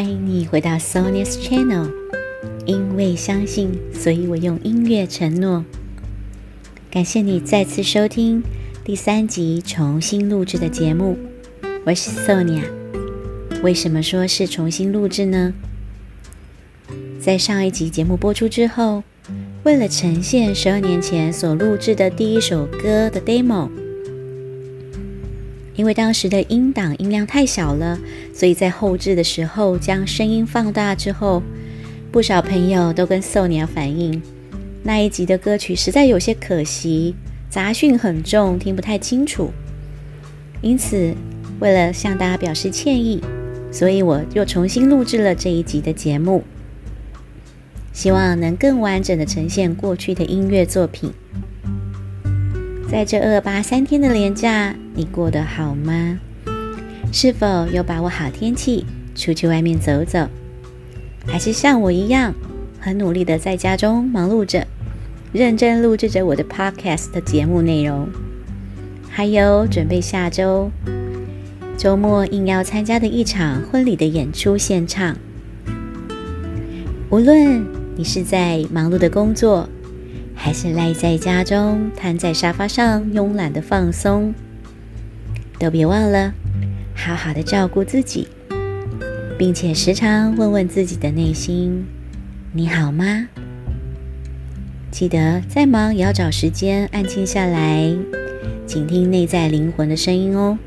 欢迎你回到 Sony's Channel。因为相信，所以我用音乐承诺。感谢你再次收听第三集重新录制的节目。我是 Sonia。为什么说是重新录制呢？在上一集节目播出之后，为了呈现十二年前所录制的第一首歌的 demo。因为当时的音档音量太小了，所以在后置的时候将声音放大之后，不少朋友都跟 Sonia 反映，那一集的歌曲实在有些可惜，杂讯很重，听不太清楚。因此，为了向大家表示歉意，所以我又重新录制了这一集的节目，希望能更完整的呈现过去的音乐作品。在这二八三天的连假，你过得好吗？是否有把握好天气出去外面走走？还是像我一样，很努力的在家中忙碌着，认真录制着我的 podcast 节目内容？还有准备下周周末应要参加的一场婚礼的演出现场？无论你是在忙碌的工作。还是赖在家中，瘫在沙发上，慵懒的放松，都别忘了好好的照顾自己，并且时常问问自己的内心：你好吗？记得再忙也要找时间安静下来，倾听内在灵魂的声音哦。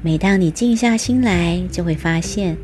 每当你静下心来，就会发现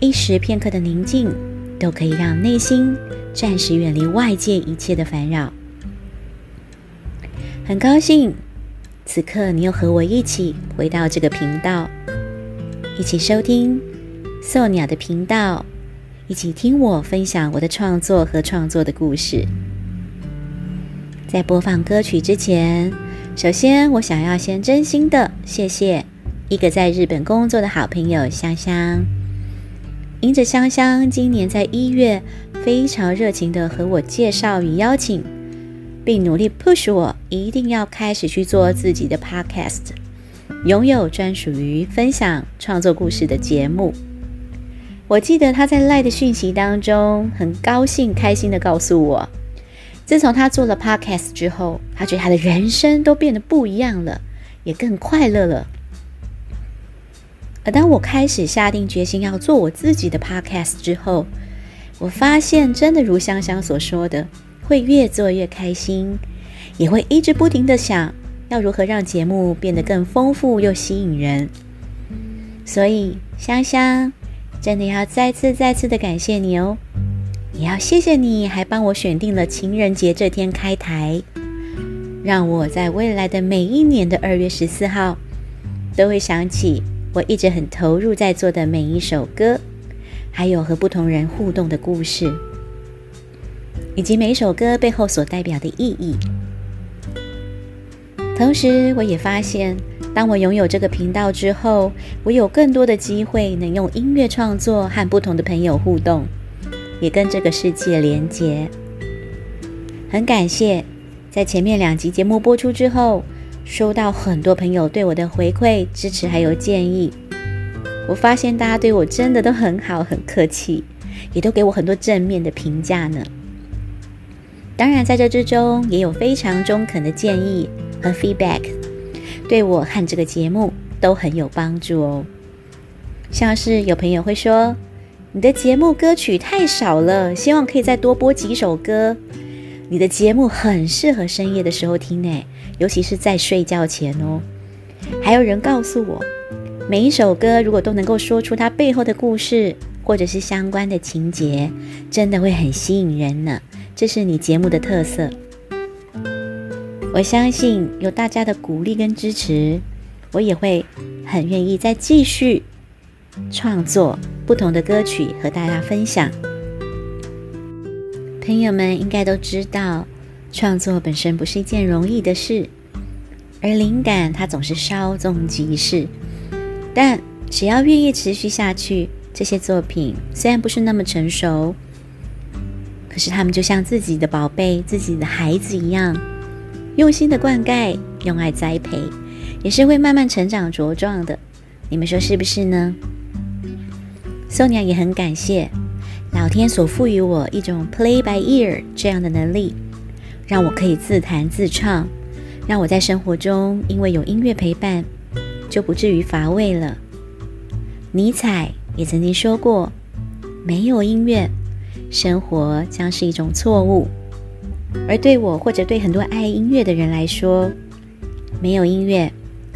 一时片刻的宁静，都可以让内心。暂时远离外界一切的烦扰。很高兴，此刻你又和我一起回到这个频道，一起收听 Sonia 的频道，一起听我分享我的创作和创作的故事。在播放歌曲之前，首先我想要先真心的谢谢一个在日本工作的好朋友香香。因着香香今年在一月。非常热情的和我介绍与邀请，并努力 push 我一定要开始去做自己的 podcast，拥有专属于分享创作故事的节目。我记得他在赖的讯息当中，很高兴、开心的告诉我，自从他做了 podcast 之后，他觉得他的人生都变得不一样了，也更快乐了。而当我开始下定决心要做我自己的 podcast 之后，我发现，真的如香香所说的，会越做越开心，也会一直不停的想要如何让节目变得更丰富又吸引人。所以，香香真的要再次再次的感谢你哦！也要谢谢你，还帮我选定了情人节这天开台，让我在未来的每一年的二月十四号，都会想起我一直很投入在做的每一首歌。还有和不同人互动的故事，以及每首歌背后所代表的意义。同时，我也发现，当我拥有这个频道之后，我有更多的机会能用音乐创作和不同的朋友互动，也跟这个世界连接。很感谢，在前面两集节目播出之后，收到很多朋友对我的回馈、支持还有建议。我发现大家对我真的都很好，很客气，也都给我很多正面的评价呢。当然，在这之中也有非常中肯的建议和 feedback，对我和这个节目都很有帮助哦。像是有朋友会说：“你的节目歌曲太少了，希望可以再多播几首歌。你的节目很适合深夜的时候听诶，尤其是在睡觉前哦。”还有人告诉我。每一首歌如果都能够说出它背后的故事，或者是相关的情节，真的会很吸引人呢。这是你节目的特色。我相信有大家的鼓励跟支持，我也会很愿意再继续创作不同的歌曲和大家分享。朋友们应该都知道，创作本身不是一件容易的事，而灵感它总是稍纵即逝。但只要愿意持续下去，这些作品虽然不是那么成熟，可是他们就像自己的宝贝、自己的孩子一样，用心的灌溉、用爱栽培，也是会慢慢成长茁壮的。你们说是不是呢？Sonia 也很感谢老天所赋予我一种 play by ear 这样的能力，让我可以自弹自唱，让我在生活中因为有音乐陪伴，就不至于乏味了。尼采也曾经说过：“没有音乐，生活将是一种错误。”而对我或者对很多爱音乐的人来说，没有音乐，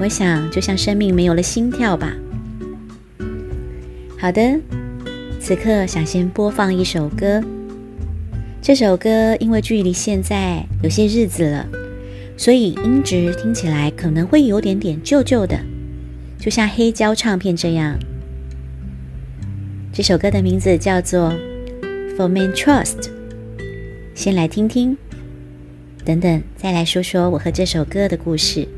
我想就像生命没有了心跳吧。好的，此刻想先播放一首歌。这首歌因为距离现在有些日子了，所以音质听起来可能会有点点旧旧的，就像黑胶唱片这样。这首歌的名字叫做《For Men Trust》。先来听听，等等再来说说我和这首歌的故事。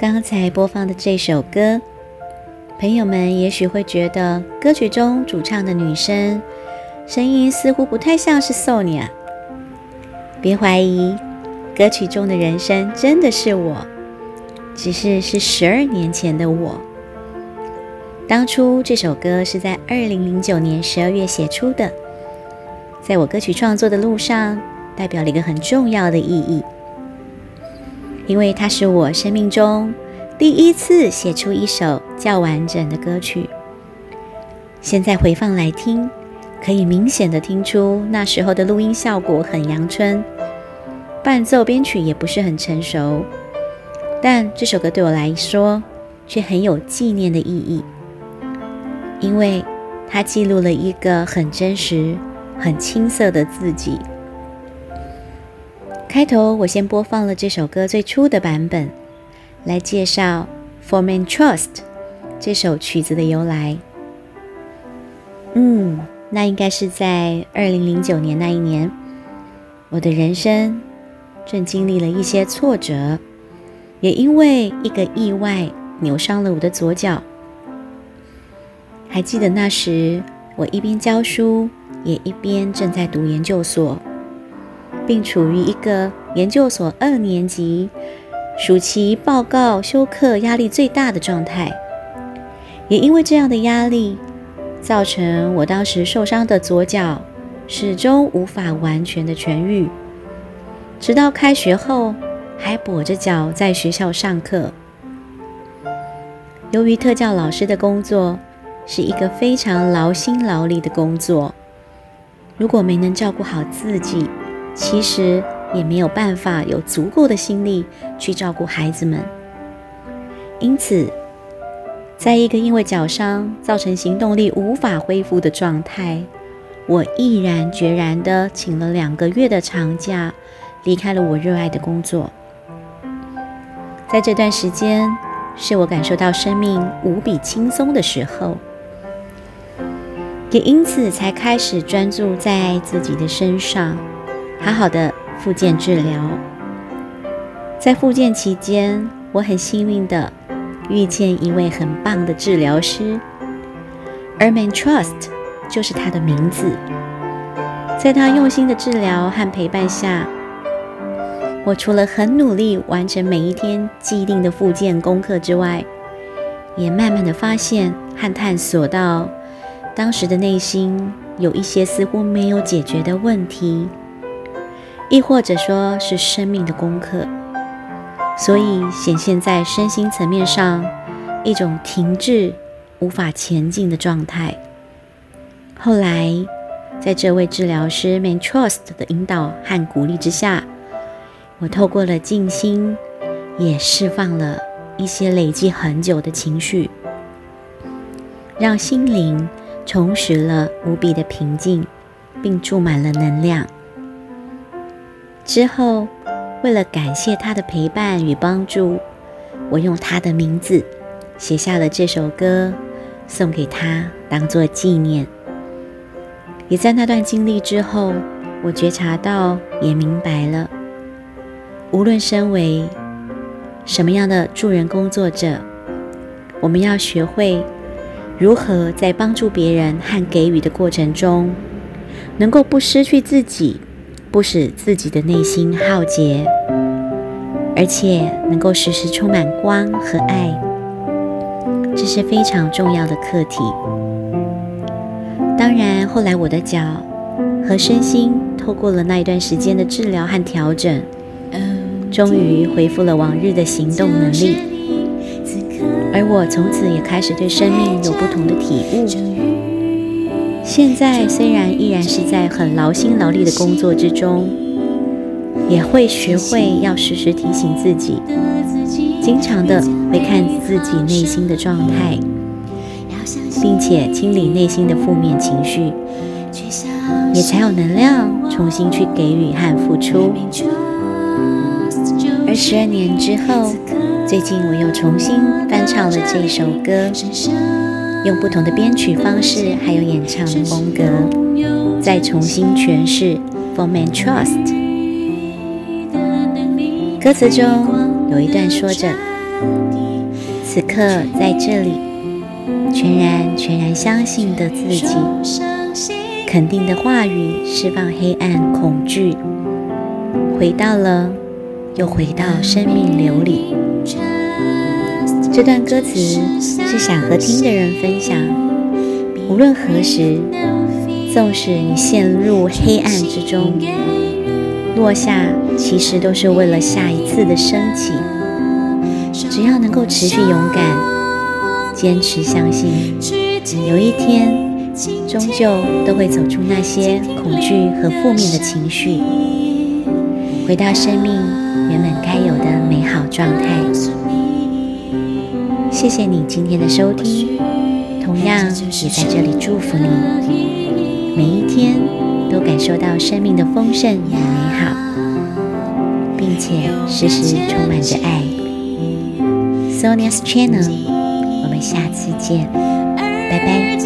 刚才播放的这首歌，朋友们也许会觉得歌曲中主唱的女生声音似乎不太像是 Sonia。别怀疑，歌曲中的人声真的是我，只是是十二年前的我。当初这首歌是在二零零九年十二月写出的，在我歌曲创作的路上，代表了一个很重要的意义。因为它是我生命中第一次写出一首较完整的歌曲。现在回放来听，可以明显的听出那时候的录音效果很阳春，伴奏编曲也不是很成熟。但这首歌对我来说却很有纪念的意义，因为它记录了一个很真实、很青涩的自己。开头，我先播放了这首歌最初的版本，来介绍《For Men Trust》这首曲子的由来。嗯，那应该是在二零零九年那一年，我的人生正经历了一些挫折，也因为一个意外扭伤了我的左脚。还记得那时，我一边教书，也一边正在读研究所。并处于一个研究所二年级暑期报告修课压力最大的状态，也因为这样的压力，造成我当时受伤的左脚始终无法完全的痊愈，直到开学后还跛着脚在学校上课。由于特教老师的工作是一个非常劳心劳力的工作，如果没能照顾好自己，其实也没有办法有足够的心力去照顾孩子们，因此，在一个因为脚伤造成行动力无法恢复的状态，我毅然决然地请了两个月的长假，离开了我热爱的工作。在这段时间，是我感受到生命无比轻松的时候，也因此才开始专注在自己的身上。好好的复健治疗，在复健期间，我很幸运的遇见一位很棒的治疗师 e r m a n Trust 就是他的名字。在他用心的治疗和陪伴下，我除了很努力完成每一天既定的复健功课之外，也慢慢的发现和探索到当时的内心有一些似乎没有解决的问题。亦或者说是生命的功课，所以显现在身心层面上一种停滞、无法前进的状态。后来，在这位治疗师 Man Trust 的引导和鼓励之下，我透过了静心，也释放了一些累积很久的情绪，让心灵重拾了无比的平静，并注满了能量。之后，为了感谢他的陪伴与帮助，我用他的名字写下了这首歌，送给他当做纪念。也在那段经历之后，我觉察到，也明白了，无论身为什么样的助人工作者，我们要学会如何在帮助别人和给予的过程中，能够不失去自己。不使自己的内心耗竭，而且能够时时充满光和爱，这是非常重要的课题。当然，后来我的脚和身心透过了那一段时间的治疗和调整，终于恢复了往日的行动能力。而我从此也开始对生命有不同的体悟。现在虽然依然是在很劳心劳力的工作之中，也会学会要时时提醒自己，经常的会看自己内心的状态，并且清理内心的负面情绪，也才有能量重新去给予和付出。而十二年之后，最近我又重新翻唱了这首歌。用不同的编曲方式，还有演唱的风格，再重新诠释《For Man Trust》。歌词中有一段说着：“此刻在这里，全然全然相信的自己，肯定的话语释放黑暗恐惧，回到了，又回到生命流里。这段歌词是想和听的人分享，无论何时，纵使你陷入黑暗之中，落下其实都是为了下一次的升起。只要能够持续勇敢，坚持相信，有一天终究都会走出那些恐惧和负面的情绪，回到生命原本该有的美好状态。谢谢你今天的收听，同样也在这里祝福你，每一天都感受到生命的丰盛与美好，并且时时充满着爱。Sonia's Channel，我们下次见，拜拜。